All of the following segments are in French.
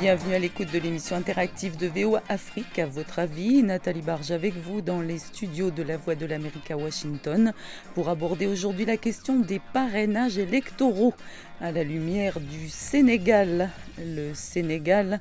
Bienvenue à l'écoute de l'émission interactive de VOA Afrique. À votre avis, Nathalie Barge avec vous dans les studios de la Voix de l'Amérique à Washington pour aborder aujourd'hui la question des parrainages électoraux à la lumière du Sénégal. Le Sénégal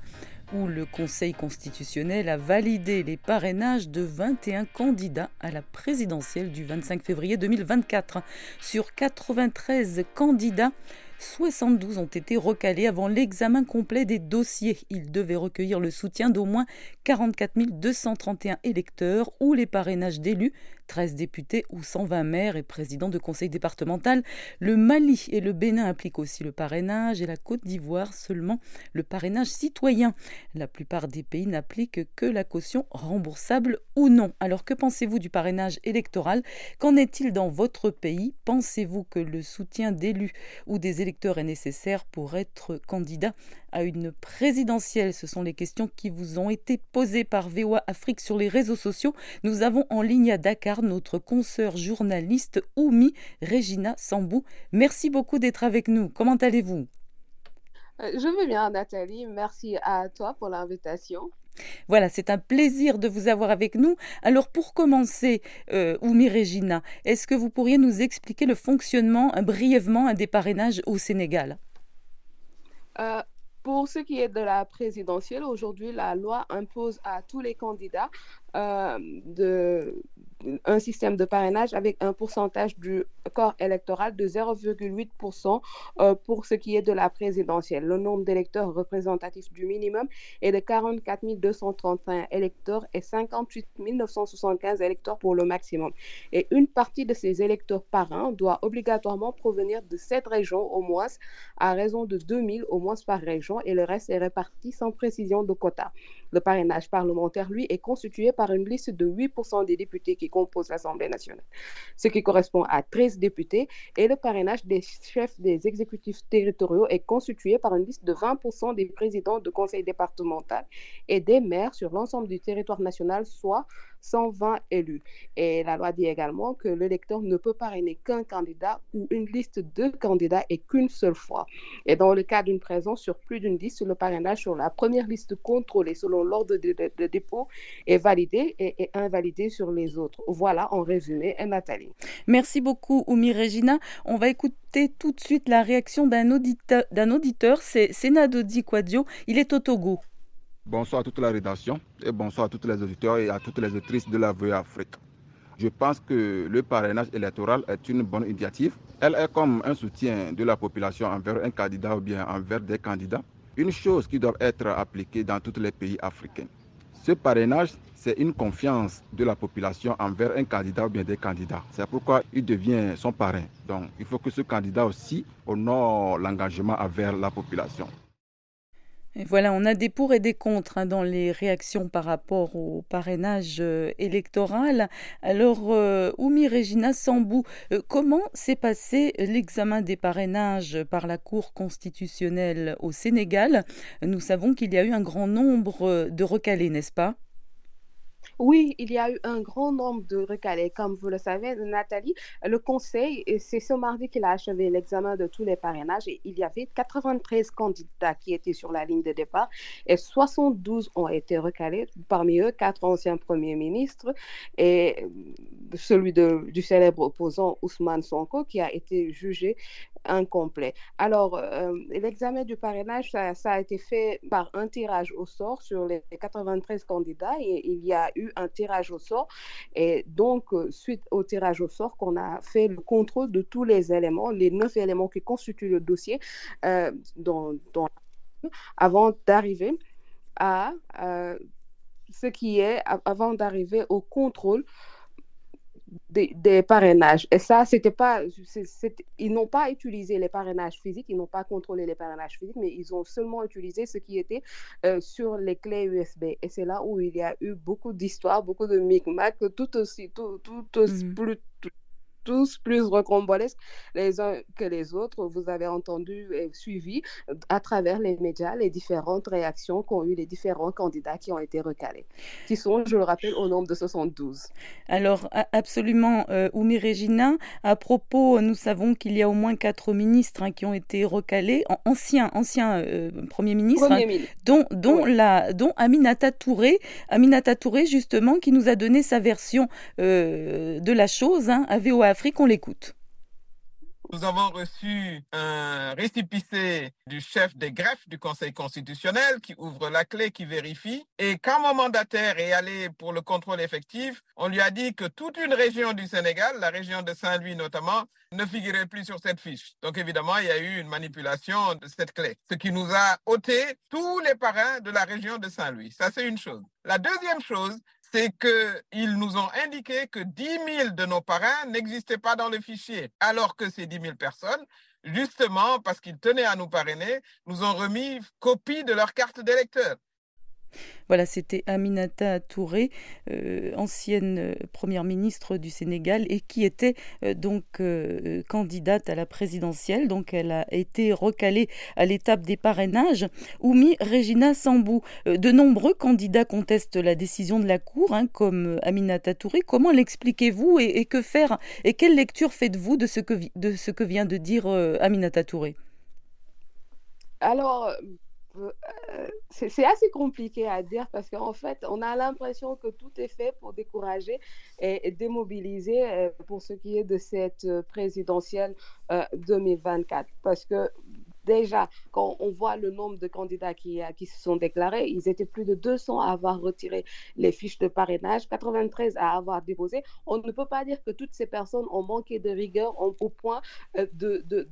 où le Conseil constitutionnel a validé les parrainages de 21 candidats à la présidentielle du 25 février 2024. Sur 93 candidats, 72 ont été recalés avant l'examen complet des dossiers. Ils devaient recueillir le soutien d'au moins 44 231 électeurs ou les parrainages d'élus 13 députés ou 120 maires et présidents de conseil départemental. Le Mali et le Bénin appliquent aussi le parrainage et la Côte d'Ivoire seulement le parrainage citoyen. La plupart des pays n'appliquent que la caution remboursable ou non. Alors que pensez-vous du parrainage électoral? Qu'en est-il dans votre pays? Pensez-vous que le soutien d'élus ou des électeurs est nécessaire pour être candidat à une présidentielle Ce sont les questions qui vous ont été posées par VOA Afrique sur les réseaux sociaux. Nous avons en ligne à Dakar notre consoeur journaliste Oumi Regina Sambou. Merci beaucoup d'être avec nous. Comment allez-vous? Euh, Je vais bien, Nathalie. Merci à toi pour l'invitation. Voilà, c'est un plaisir de vous avoir avec nous. Alors pour commencer, euh, Oumi Regina, est-ce que vous pourriez nous expliquer le fonctionnement euh, brièvement des parrainages au Sénégal? Pour ce qui est de la présidentielle, aujourd'hui, la loi impose à tous les candidats euh, de, un système de parrainage avec un pourcentage du corps électoral de 0,8% euh, pour ce qui est de la présidentielle. Le nombre d'électeurs représentatifs du minimum est de 44 231 électeurs et 58 975 électeurs pour le maximum. Et une partie de ces électeurs parrains doit obligatoirement provenir de cette région au moins, à raison de 2000 au moins par région, et le reste est réparti sans précision de quota. Le parrainage parlementaire, lui, est constitué par une liste de 8% des députés qui composent l'Assemblée nationale, ce qui correspond à 13 députés, et le parrainage des chefs des exécutifs territoriaux est constitué par une liste de 20% des présidents de conseil départemental et des maires sur l'ensemble du territoire national, soit 120 élus. Et la loi dit également que l'électeur ne peut parrainer qu'un candidat ou une liste de candidats et qu'une seule fois. Et dans le cas d'une présence sur plus d'une liste, le parrainage sur la première liste contrôlée selon l'ordre de, dépôt est validé et, invalidé sur les autres. Voilà en résumé, Nathalie. Merci beaucoup, Oumi Regina. On va écouter tout de suite la réaction d'un auditeur, c'est Sénadodi Quadio. Il est au Togo. Bonsoir à toute la rédaction et bonsoir à tous les auditeurs et à toutes les autrices de la VOA Afrique. Je pense que le parrainage électoral est une bonne initiative. Elle est comme un soutien de la population envers un candidat ou bien envers des candidats. Une chose qui doit être appliquée dans tous les pays africains. Ce parrainage, c'est une confiance de la population envers un candidat ou bien des candidats. C'est pourquoi il devient son parrain. Donc, il faut que ce candidat aussi honore l'engagement envers la population voilà, on a des pour et des contre hein, dans les réactions par rapport au parrainage euh, électoral. Alors, euh, Oumi Regina Sambou, euh, comment s'est passé l'examen des parrainages par la Cour constitutionnelle au Sénégal? Nous savons qu'il y a eu un grand nombre de recalés, n'est-ce pas? Oui, il y a eu un grand nombre de recalés. Comme vous le savez, Nathalie, le Conseil, c'est ce mardi qu'il a achevé l'examen de tous les parrainages et il y avait 93 candidats qui étaient sur la ligne de départ et 72 ont été recalés. Parmi eux, quatre anciens premiers ministres et celui du célèbre opposant Ousmane Sonko qui a été jugé incomplet. Alors, euh, l'examen du parrainage, ça, a été fait par un tirage au sort sur les 93 candidats et il y a eu un tirage au sort. Et donc, euh, suite au tirage au sort, qu'on a fait le contrôle de tous les éléments, les neuf éléments qui constituent le dossier, euh, avant d'arriver à ce qui est, avant d'arriver au contrôle des, parrainages. Et ça, c'était pas, ils n'ont pas utilisé les parrainages physiques, ils n'ont pas contrôlé les parrainages physiques, mais ils ont seulement utilisé ce qui était euh, sur les clés USB. Et c'est là où il y a eu beaucoup d'histoires, beaucoup de micmac, tout aussi, tout, tout, aussi, mmh. plus, tous plus rocambolesques les uns que les autres. Vous avez entendu et suivi à travers les médias les différentes réactions qu'ont eu les différents candidats qui ont été recalés, qui sont, je le rappelle, au nombre de 72. Alors, absolument, euh, Oumi Regina, à propos, nous savons qu'il y a au moins quatre ministres hein, qui ont été recalés, anciens, anciens euh, premiers ministres, hein, dont, dont, la, dont Aminata Touré, Aminata Touré, justement, qui nous a donné sa version euh, de la chose hein, à VOA Afrique. L'écoute. Nous avons reçu un récipicé du chef des greffes du Conseil constitutionnel qui ouvre la clé, qui vérifie. Et quand mon mandataire est allé pour le contrôle effectif, on lui a dit que toute une région du Sénégal, la région de Saint-Louis notamment, ne figurait plus sur cette fiche. Donc évidemment, il y a eu une manipulation de cette clé, ce qui nous a ôté tous les parrains de la région de Saint-Louis. Ça, c'est une chose. La deuxième chose, c'est qu'ils nous ont indiqué que 10 000 de nos parrains n'existaient pas dans le fichier, alors que ces 10 000 personnes, justement parce qu'ils tenaient à nous parrainer, nous ont remis copie de leur carte d'électeur. Voilà, c'était Aminata Touré, euh, ancienne euh, première ministre du Sénégal et qui était euh, donc candidate à la présidentielle. Donc elle a été recalée à l'étape des parrainages. Oumi Regina Sambou, de nombreux candidats contestent la décision de la Cour, hein, comme Aminata Touré. Comment l'expliquez-vous et, que faire et quelle lecture faites-vous de ce que de ce que vient de dire Aminata Touré? Alors c'est assez compliqué à dire parce qu'en fait, on a l'impression que tout est fait pour décourager et, démobiliser euh, pour ce qui est de cette euh, présidentielle 2024. Parce que déjà, quand on voit le nombre de candidats qui, qui se sont déclarés, ils étaient plus de 200 à avoir retiré les fiches de parrainage, 93 à avoir déposé. On ne peut pas dire que toutes ces personnes ont manqué de rigueur au point euh, de, de,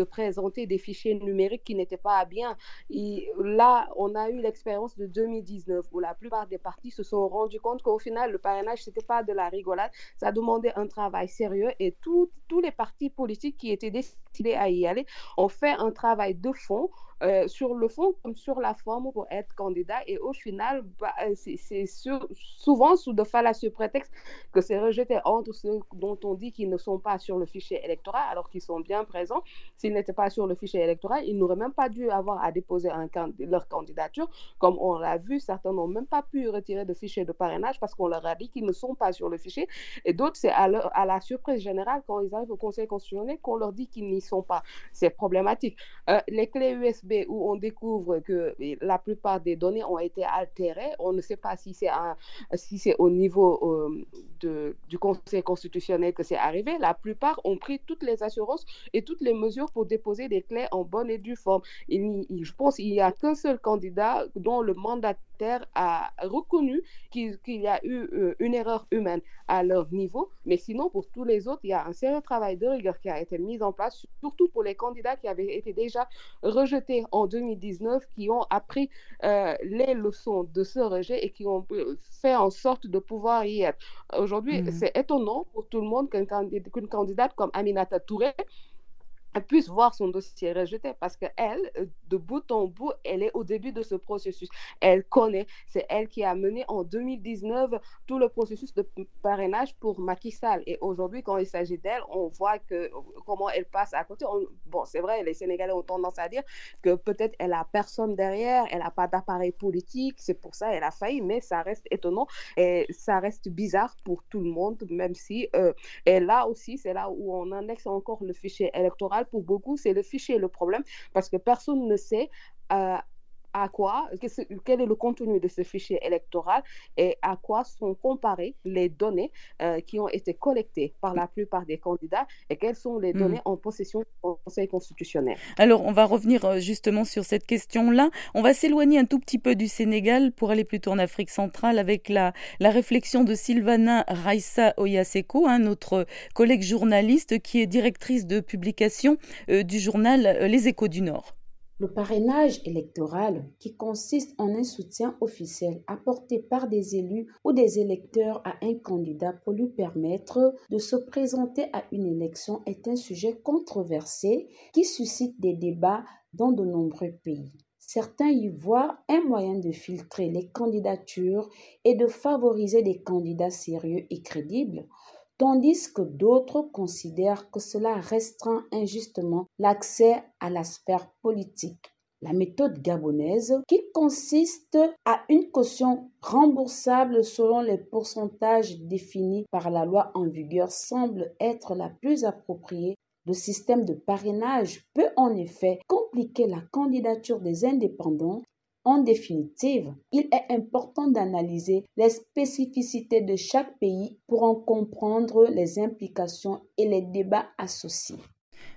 de, présenter des fichiers numériques qui n'étaient pas bien. Et là, on a eu l'expérience de 2019 où la plupart des partis se sont rendus compte qu'au final, le parrainage, ce n'était pas de la rigolade, ça demandait un travail sérieux et tous les partis politiques qui étaient décidés à y aller ont fait un travail travail de fond euh, sur le fond comme sur la forme pour être candidat. Et au final, bah, euh, c'est souvent sous de fallacieux prétextes que c'est rejeté entre ceux dont on dit qu'ils ne sont pas sur le fichier électoral alors qu'ils sont bien présents. S'ils n'étaient pas sur le fichier électoral, ils n'auraient même pas dû avoir à déposer leur candidature. Comme on l'a vu, certains n'ont même pas pu retirer de fichier de parrainage parce qu'on leur a dit qu'ils ne sont pas sur le fichier. Et d'autres, c'est à, à, la surprise générale quand ils arrivent au Conseil constitutionnel qu'on leur dit qu'ils n'y sont pas. C'est problématique. Euh, les clés USB où on découvre que la plupart des données ont été altérées. On ne sait pas si c'est si au niveau euh, du Conseil constitutionnel que c'est arrivé. La plupart ont pris toutes les assurances et toutes les mesures pour déposer des clés en bonne et due forme. je pense qu'il n'y a qu'un seul candidat dont le mandat a reconnu qu'il y a eu euh, une erreur humaine à leur niveau, mais sinon pour tous les autres, il y a un sérieux travail de rigueur qui a été mis en place, surtout pour les candidats qui avaient été déjà rejetés en 2019, qui ont appris euh, les leçons de ce rejet et qui ont euh, fait en sorte de pouvoir y être. Aujourd'hui, mmh. c'est étonnant pour tout le monde qu'une candidate comme Aminata Touré puisse voir son dossier rejeté parce qu'elle, euh, de bout en bout, elle est au début de ce processus. Elle connaît, c'est elle qui a mené en 2019 tout le processus de parrainage pour Macky Sall. Et aujourd'hui, quand il s'agit d'elle, on voit que comment elle passe à côté. bon, c'est vrai, les Sénégalais ont tendance à dire que peut-être elle a personne derrière, elle n'a pas d'appareil politique, c'est pour ça elle a failli, mais ça reste étonnant et ça reste bizarre pour tout le monde, même si, euh, et là aussi, c'est là où on indexe encore le fichier électoral pour beaucoup, c'est le fichier le problème parce que personne ne sait euh, à quoi, quel est le contenu de ce fichier électoral et à quoi sont comparées les données euh, qui ont été collectées par la plupart des candidats et quelles sont les hmm. données en possession du Conseil constitutionnel. Alors, on va revenir euh, justement sur cette question-là. On va s'éloigner un tout petit peu du Sénégal pour aller plutôt en Afrique centrale avec la, la réflexion de Sylvana Raissa Oyaseko, hein, notre collègue journaliste qui est directrice de publication euh, du journal Les Échos du Nord. Le parrainage électoral, qui consiste en un soutien officiel apporté par des élus ou des électeurs à un candidat pour lui permettre de se présenter à une élection, est un sujet controversé qui suscite des débats dans de nombreux pays. Certains y voient un moyen de filtrer les candidatures et de favoriser des candidats sérieux et crédibles, tandis que d'autres considèrent que cela restreint injustement l'accès à la sphère politique. La méthode gabonaise, qui consiste à une caution remboursable selon les pourcentages définis par la loi en vigueur, semble être la plus appropriée. Le système de parrainage peut en effet compliquer la candidature des indépendants en définitive, il est important d'analyser les spécificités de chaque pays pour en comprendre les implications et les débats associés.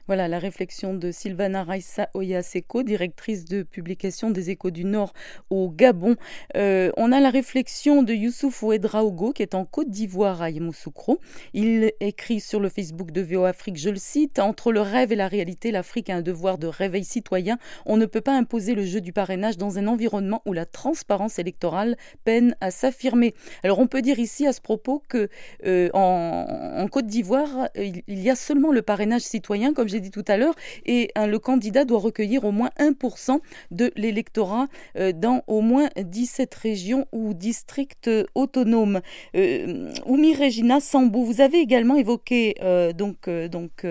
Voilà la réflexion de Sylvana Raissa Oyaseko, directrice de publication des Échos du Nord au Gabon. Euh, on a la réflexion de Youssouf Ouedraogo qui est en Côte d'Ivoire à Yamoussoukro. Il écrit sur le Facebook de VO Afrique, je le cite, Entre le rêve et la réalité, l'Afrique a un devoir de réveil citoyen. On ne peut pas imposer le jeu du parrainage dans un environnement où la transparence électorale peine à s'affirmer. Alors on peut dire ici à ce propos que euh, en, Côte d'Ivoire, il, il y a seulement le parrainage citoyen, comme j'ai dit tout à l'heure, et le candidat doit recueillir au moins 1% de l'électorat euh, dans au moins 17 régions ou districts autonomes. Euh, Oumi Regina Sambou, vous avez également évoqué euh, donc, donc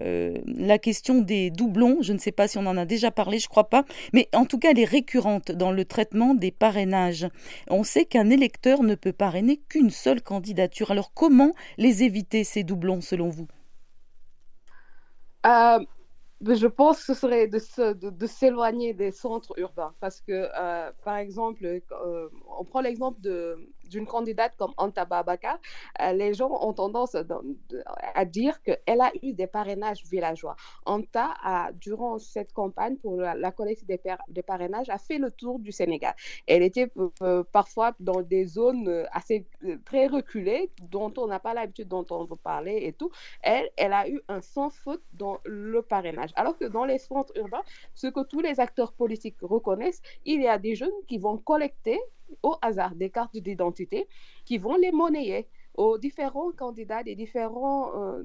la question des doublons. Je ne sais pas si on en a déjà parlé, je crois pas, mais en tout cas, elle est récurrente dans le traitement des parrainages. On sait qu'un électeur ne peut parrainer qu'une seule candidature. Alors comment les éviter, ces doublons, selon vous? Euh, je pense que ce serait de, de, de s'éloigner des centres urbains parce que, euh, par exemple, euh, on prend l'exemple de, d'une candidate comme Anta Babaka, euh, les gens ont tendance à dire qu'elle a eu des parrainages villageois. Anta, a, durant cette campagne pour la, collecte des, parrainages, a fait le tour du Sénégal. Elle était euh, parfois dans des zones euh, assez très reculées, dont on n'a pas l'habitude d'entendre parler et tout. Elle, elle a eu un sans faute dans le parrainage. Alors que dans les centres urbains, ce que tous les acteurs politiques reconnaissent, il y a des jeunes qui vont collecter au hasard des cartes d'identité qui vont les monnayer aux différents candidats des, différents, euh,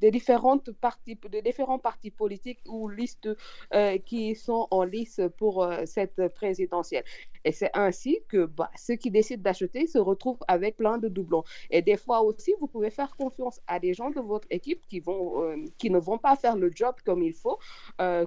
des différentes partis, de différents partis politiques ou listes euh, qui sont en lice pour euh, cette présidentielle. Et c'est ainsi que bah, ceux qui décident d'acheter se retrouvent avec plein de doublons. Et des fois aussi, vous pouvez faire confiance à des gens de votre équipe qui, vont, qui ne vont pas faire le job comme il faut,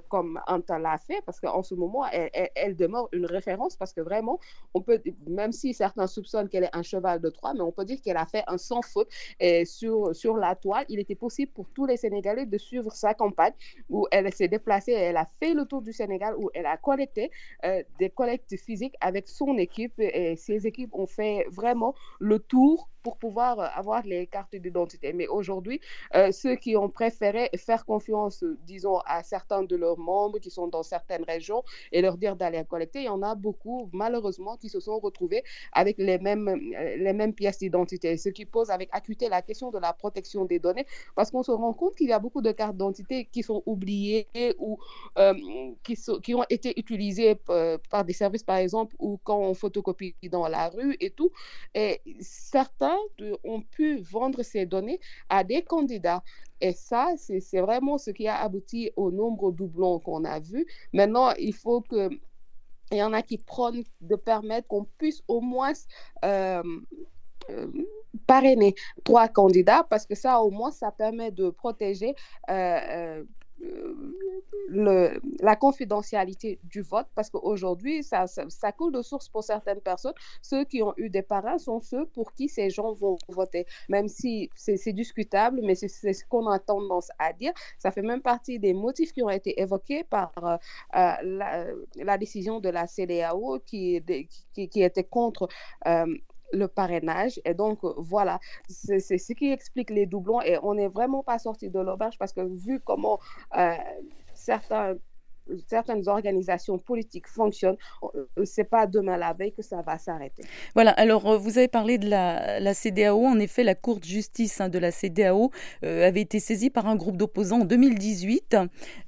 comme Anta l'a fait, parce qu'en ce moment, elle, elle, demeure une référence, parce que vraiment, on peut, même si certains soupçonnent qu'elle est un cheval de Troie, mais on peut dire qu'elle a fait un sans faute. Et sur, sur la toile, il était possible pour tous les Sénégalais de suivre sa campagne, où elle s'est déplacée, elle a fait le tour du Sénégal, où elle a collecté euh, des collectes physiques avec son équipe et ses équipes ont fait vraiment le tour pour pouvoir euh, avoir les cartes d'identité. Mais aujourd'hui, euh, ceux qui ont préféré faire confiance, disons, à certains de leurs membres qui sont dans certaines régions et leur dire d'aller collecter, il y en a beaucoup, malheureusement, qui se sont retrouvés avec les mêmes, euh, les mêmes pièces d'identité, ce qui pose avec acuité la question de la protection des données, parce qu'on se rend compte qu'il y a beaucoup de cartes d'identité qui sont oubliées ou qui, sont, qui ont été utilisées par des services, par exemple, ou quand on photocopie dans la rue et tout. Et certains ont pu vendre ces données à des candidats. Et ça, c'est vraiment ce qui a abouti au nombre doublons qu'on a vu. Maintenant, il faut que il y en a qui prônent de permettre qu'on puisse au moins euh, euh, parrainer trois candidats parce que ça, au moins, ça permet de protéger euh, la confidentialité du vote parce qu'aujourd'hui, ça, ça, coule de source pour certaines personnes. Ceux qui ont eu des parrains sont ceux pour qui ces gens vont voter, même si c'est discutable, mais c'est ce qu'on a tendance à dire. Ça fait même partie des motifs qui ont été évoqués par euh, euh, la, décision de la CDAO qui, qui, qui était contre euh, le parrainage. Et donc, euh, voilà, c'est ce qui explique les doublons. Et on n'est vraiment pas sorti de l'auberge parce que vu comment euh, certains certaines organisations politiques fonctionnent, euh, c'est pas demain la veille que ça va s'arrêter. Voilà, alors euh, vous avez parlé de la, la CDAO. En effet, la Cour de justice hein, de la CDAO euh, avait été saisie par un groupe d'opposants en 2018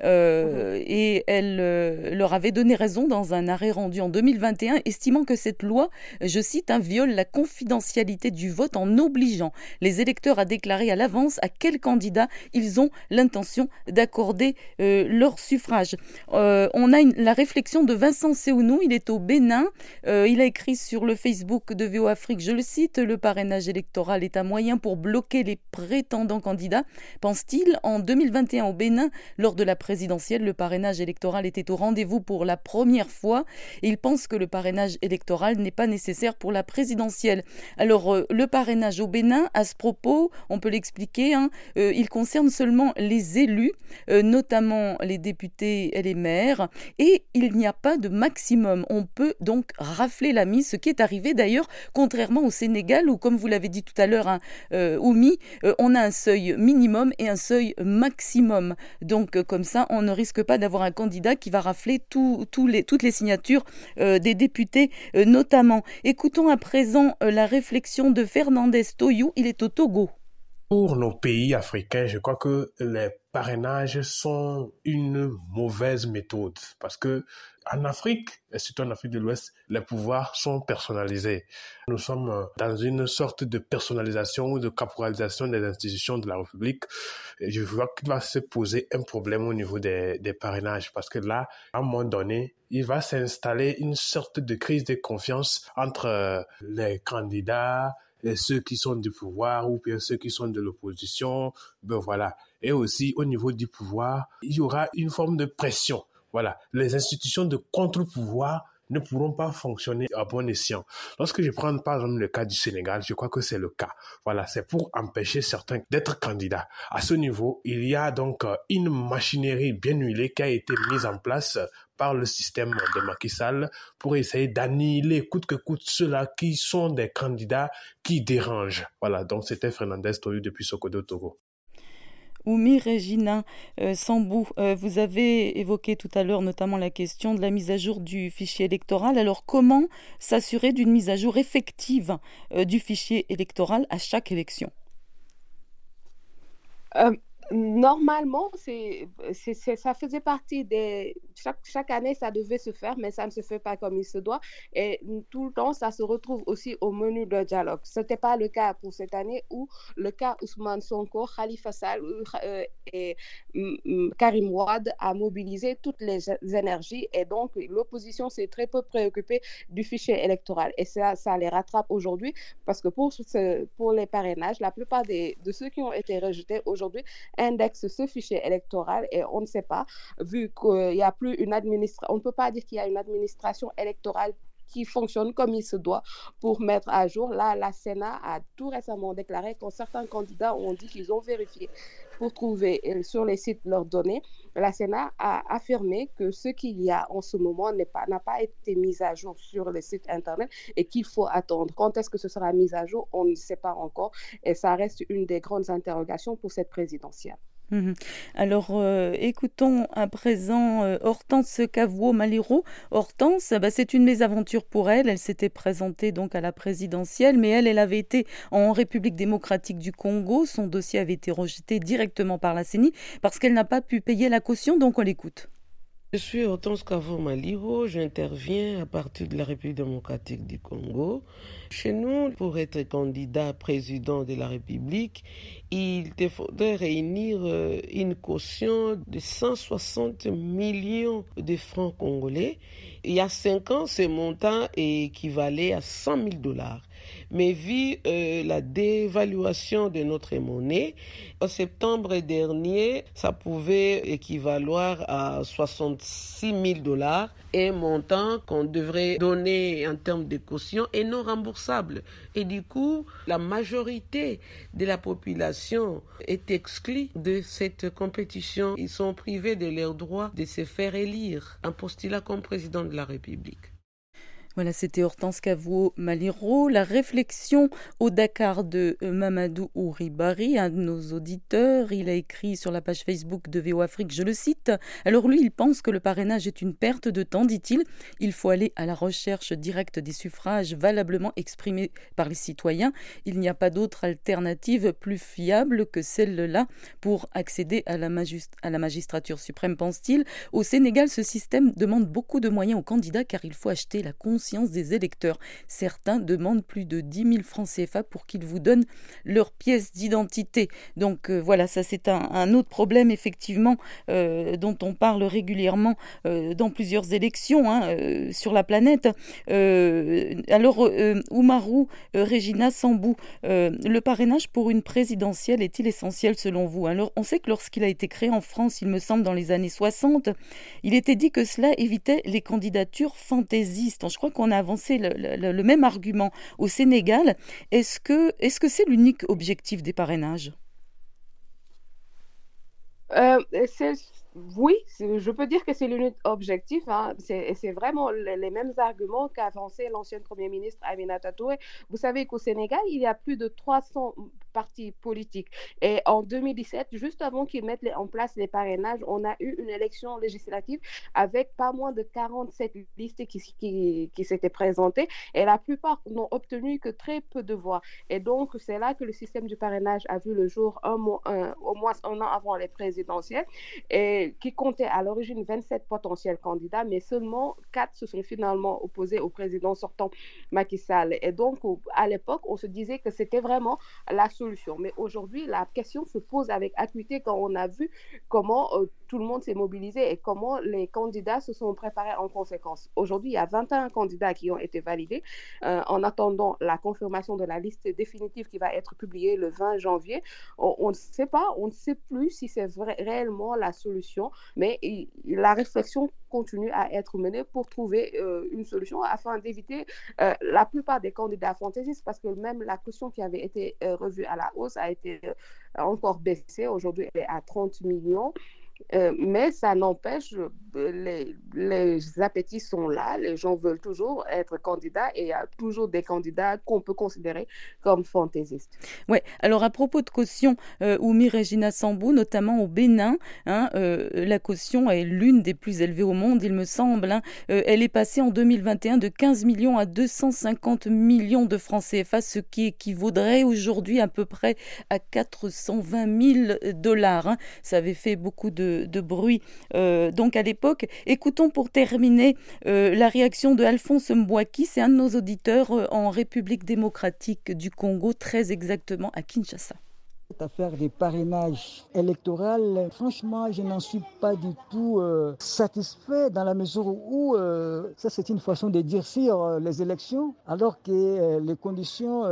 euh, et elle leur avait donné raison dans un arrêt rendu en 2021, estimant que cette loi, je cite, un viole la confidentialité du vote en obligeant les électeurs à déclarer à l'avance à quel candidat ils ont l'intention d'accorder leur suffrage. Euh, on a la réflexion de Vincent Seounou, il est au Bénin. Euh, il a écrit sur le Facebook de VO Afrique, je le cite, le parrainage électoral est un moyen pour bloquer les prétendants candidats. Pense-t-il, en 2021 au Bénin, lors de la présidentielle, le parrainage électoral était au rendez-vous pour la première fois il pense que le parrainage électoral n'est pas nécessaire pour la présidentielle. Alors, euh, le parrainage au Bénin, à ce propos, on peut l'expliquer, hein, il concerne seulement les élus, notamment les députés et et il n'y a pas de maximum. On peut donc rafler la mise, ce qui est arrivé d'ailleurs, contrairement au Sénégal, où, comme vous l'avez dit tout à l'heure, hein, euh, euh, on a un seuil minimum et un seuil maximum. Donc, euh, comme ça, on ne risque pas d'avoir un candidat qui va rafler toutes les signatures des députés, notamment. Écoutons à présent la réflexion de Fernandez Toyou, il est au Togo. Pour nos pays africains, je crois que les parrainages sont une mauvaise méthode parce que en Afrique, et surtout en Afrique de l'Ouest, les pouvoirs sont personnalisés. Nous sommes dans une sorte de personnalisation ou de caporalisation des institutions de la République. Je vois qu'il va se poser un problème au niveau des, des parrainages parce que là, à un moment donné, il va s'installer une sorte de crise de confiance entre les candidats, ceux qui sont du pouvoir ou bien ceux qui sont de l'opposition, ben voilà. Et aussi au niveau du pouvoir, il y aura une forme de pression. Voilà, les institutions de contre-pouvoir ne pourront pas fonctionner à bon escient. Lorsque je prends par exemple le cas du Sénégal, je crois que c'est le cas. Voilà, c'est pour empêcher certains d'être candidats. À ce niveau, il y a donc euh, une machinerie bien huilée qui a été mise en place par le système de Macky Sall pour essayer d'annihiler coûte que coûte ceux-là qui sont des candidats qui dérangent. Voilà, donc c'était Fernandez Toyo depuis Sokodo Togo. Oumi Regina euh, Sambou, euh, vous avez évoqué tout à l'heure notamment la question de la mise à jour du fichier électoral. Alors comment s'assurer d'une mise à jour effective euh, du fichier électoral à chaque élection? Normalement, c'est, ça faisait partie des... Chaque, année, ça devait se faire, mais ça ne se fait pas comme il se doit. Et tout le temps, ça se retrouve aussi au menu de dialogue. Ce n'était pas le cas pour cette année où le cas Ousmane Sonko, Khalifa Sall euh, et Karim Wad a mobilisé toutes les énergies. Et donc, l'opposition s'est très peu préoccupée du fichier électoral. Et ça, ça les rattrape aujourd'hui parce que pour, pour les parrainages, la plupart des, de ceux qui ont été rejetés aujourd'hui indexe ce fichier électoral et on ne sait pas, vu qu'il n'y a plus une administration, on ne peut pas dire qu'il y a une administration électorale qui fonctionne comme il se doit pour mettre à jour. Là, la Sénat a tout récemment déclaré que certains candidats ont dit qu'ils ont vérifié pour trouver euh, sur les sites leurs données. La Sénat a affirmé que ce qu'il y a en ce moment n'a pas, pas été mis à jour sur les sites Internet et qu'il faut attendre. Quand est-ce que ce sera mis à jour? On ne sait pas encore et ça reste une des grandes interrogations pour cette présidentielle. Mhm. Alors, euh, écoutons à présent euh, Hortense Cavouo Maliro. Hortense, bah, c'est une mésaventure pour elle. Elle s'était présentée donc à la présidentielle, mais elle, elle avait été en République démocratique du Congo. Son dossier avait été rejeté directement par la CENI parce qu'elle n'a pas pu payer la caution, donc on l'écoute. Je suis Hortense Cavouo Maliro. J'interviens à partir de la République démocratique du Congo. Chez nous, pour être candidat président de la République, il te faudrait réunir euh, une caution de 160 millions de francs congolais. Il y a cinq ans, ce montant équivalait à 100 000 dollars. Mais vu euh, la dévaluation de notre monnaie, en septembre dernier, ça pouvait équivaloir à 66 000 dollars, un montant qu'on devrait donner en termes de caution et non remboursable. Et du coup, la majorité de la population est exclue de cette compétition. Ils sont privés de leur droit de se faire élire un postulat comme président de la République. Voilà, c'était Hortense Cavouo Maliro. La réflexion au Dakar de euh, Mamadou Ouribari, un de nos auditeurs. Il a écrit sur la page Facebook de VO Afrique, je le cite. Alors lui, il pense que le parrainage est une perte de temps, dit-il. Il faut aller à la recherche directe des suffrages valablement exprimés par les citoyens. Il n'y a pas d'autre alternative plus fiable que celle-là pour accéder à la, à la magistrature suprême, pense-t-il. Au Sénégal, ce système demande beaucoup de moyens aux candidats car il faut acheter la conscience des électeurs. Certains demandent plus de 10 000 francs CFA pour qu'ils vous donnent leur pièce d'identité. Donc euh, voilà, ça c'est un, autre problème effectivement euh, dont on parle régulièrement euh, dans plusieurs élections hein, sur la planète. alors Oumarou, Régina Sambou, le parrainage pour une présidentielle est-il essentiel selon vous? Alors on sait que lorsqu'il a été créé en France, il me semble dans les années 60, il était dit que cela évitait les candidatures fantaisistes. Je crois qu'on a avancé le, même argument au Sénégal. Est-ce que c'est l'unique objectif des parrainages? Euh, oui, je peux dire que c'est l'unique objectif. Hein. C'est vraiment les, mêmes arguments qu'a avancé l'ancien Premier ministre Aminata Touré. Vous savez qu'au Sénégal, il y a plus de 300 partis politiques. Et en 2017, juste avant qu'ils mettent en place les parrainages, on a eu une élection législative avec pas moins de 47 listes qui, qui, s'étaient présentées. Et la plupart n'ont obtenu que très peu de voix. Et donc, c'est là que le système du parrainage a vu le jour un, un, au moins un an avant les présidentielles. Et qui comptait à l'origine 27 potentiels candidats, mais seulement 4 se sont finalement opposés au président sortant Macky Sall. Et donc, à l'époque, on se disait que c'était vraiment la solution. Mais aujourd'hui, la question se pose avec acuité quand on a vu comment euh, tout le monde s'est mobilisé et comment les candidats se sont préparés en conséquence. Aujourd'hui, il y a 21 candidats qui ont été validés euh, en attendant la confirmation de la liste définitive qui va être publiée le 20 janvier. On, ne sait pas, on ne sait plus si c'est réellement la solution, mais la réflexion continue à être menée pour trouver euh, une solution afin d'éviter euh, la plupart des candidats fantaisistes parce que même la question qui avait été revue à la hausse a été encore baissée. Aujourd'hui, elle est à 30 millions. Euh, mais ça n'empêche, les, les, appétits sont là, les gens veulent toujours être candidats et il y a toujours des candidats qu'on peut considérer comme fantaisistes. Oui, alors à propos de caution, euh, Oumi Regina Sambou, notamment au Bénin, hein, euh, la caution est l'une des plus élevées au monde, il me semble. Hein. Euh, elle est passée en 2021 de 15 millions à 250 millions de francs CFA, ce qui équivaudrait aujourd'hui à peu près à 420 000 dollars. Hein. Ça avait fait beaucoup de bruit euh, donc à l'époque. Écoutons pour terminer euh, la réaction de Alphonse Mbouaki, c'est un de nos auditeurs euh, en République démocratique du Congo, très exactement à Kinshasa. Cette affaire des parrainages électoraux, franchement, je n'en suis pas du tout euh, satisfait dans la mesure où euh, ça c'est une façon de durcir euh, les élections, alors que les conditions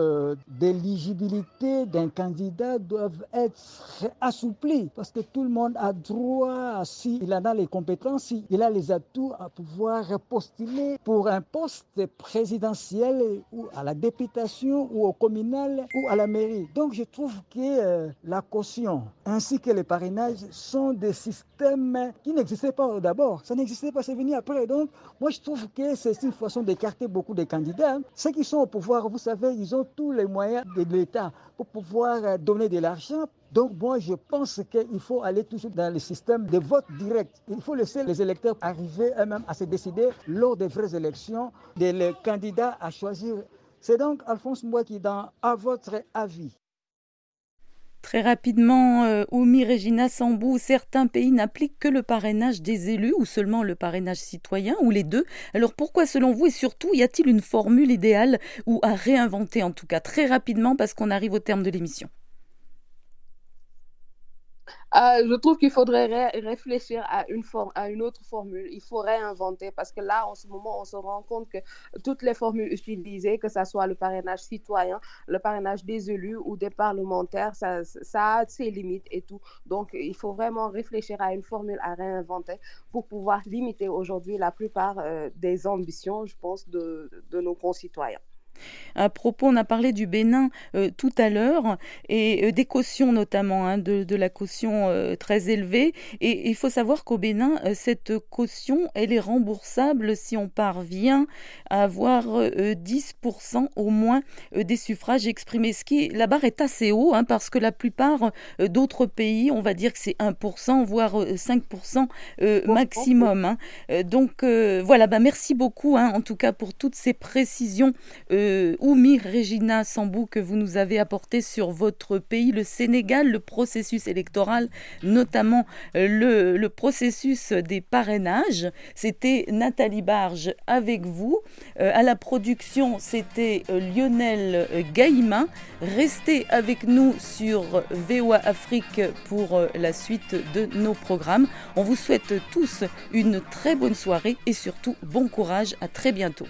d'éligibilité d'un candidat doivent être assouplies, parce que tout le monde a droit, s'il en a les compétences, s'il a les atouts à pouvoir postuler pour un poste présidentiel ou à la députation ou au communal ou à la mairie. Donc je trouve que euh, la caution ainsi que le parrainage sont des systèmes qui n'existaient pas d'abord. Ça n'existait pas, c'est venu après. Donc, moi, je trouve que c'est une façon d'écarter beaucoup de candidats. Ceux qui sont au pouvoir, vous savez, ils ont tous les moyens de l'État pour pouvoir euh, donner de l'argent donc moi, je pense qu'il faut aller toujours dans le système de vote direct. Il faut laisser les électeurs arriver eux-mêmes à se décider lors des vraies élections des candidats à choisir. C'est donc Alphonse Moi qui, À votre avis, Très rapidement, euh, Oumi Regina Sambou, certains pays n'appliquent que le parrainage des élus ou seulement le parrainage citoyen ou les deux. Alors pourquoi selon vous et surtout y a-t-il une formule idéale ou à réinventer en tout cas très rapidement parce qu'on arrive au terme de l'émission? Euh, je trouve qu'il faudrait réfléchir à une, autre formule. Il faut réinventer parce que là, en ce moment, on se rend compte que toutes les formules utilisées, que ce soit le parrainage citoyen, le parrainage des élus ou des parlementaires, ça, a ses limites et tout. Donc, il faut vraiment réfléchir à une formule à réinventer pour pouvoir limiter aujourd'hui la plupart euh, des ambitions, je pense, de nos concitoyens. À propos, on a parlé du Bénin euh, tout à l'heure et euh, des cautions notamment, hein, de, la caution euh, très élevée. Et il faut savoir qu'au Bénin, cette caution, elle est remboursable si on parvient à avoir 10% au moins des suffrages exprimés. Ce qui, la barre est assez haut hein, parce que la plupart d'autres pays, on va dire que c'est 1%, voire 5% maximum. Hein. Donc voilà, bah, merci beaucoup en tout cas pour toutes ces précisions de Oumi Regina Sambou que vous nous avez apporté sur votre pays, le Sénégal, le processus électoral, notamment le, le processus des parrainages. C'était Nathalie Barge avec vous. à la production, c'était Lionel Gaïma. Restez avec nous sur VOA Afrique pour la suite de nos programmes. On vous souhaite tous une très bonne soirée et surtout bon courage. À très bientôt.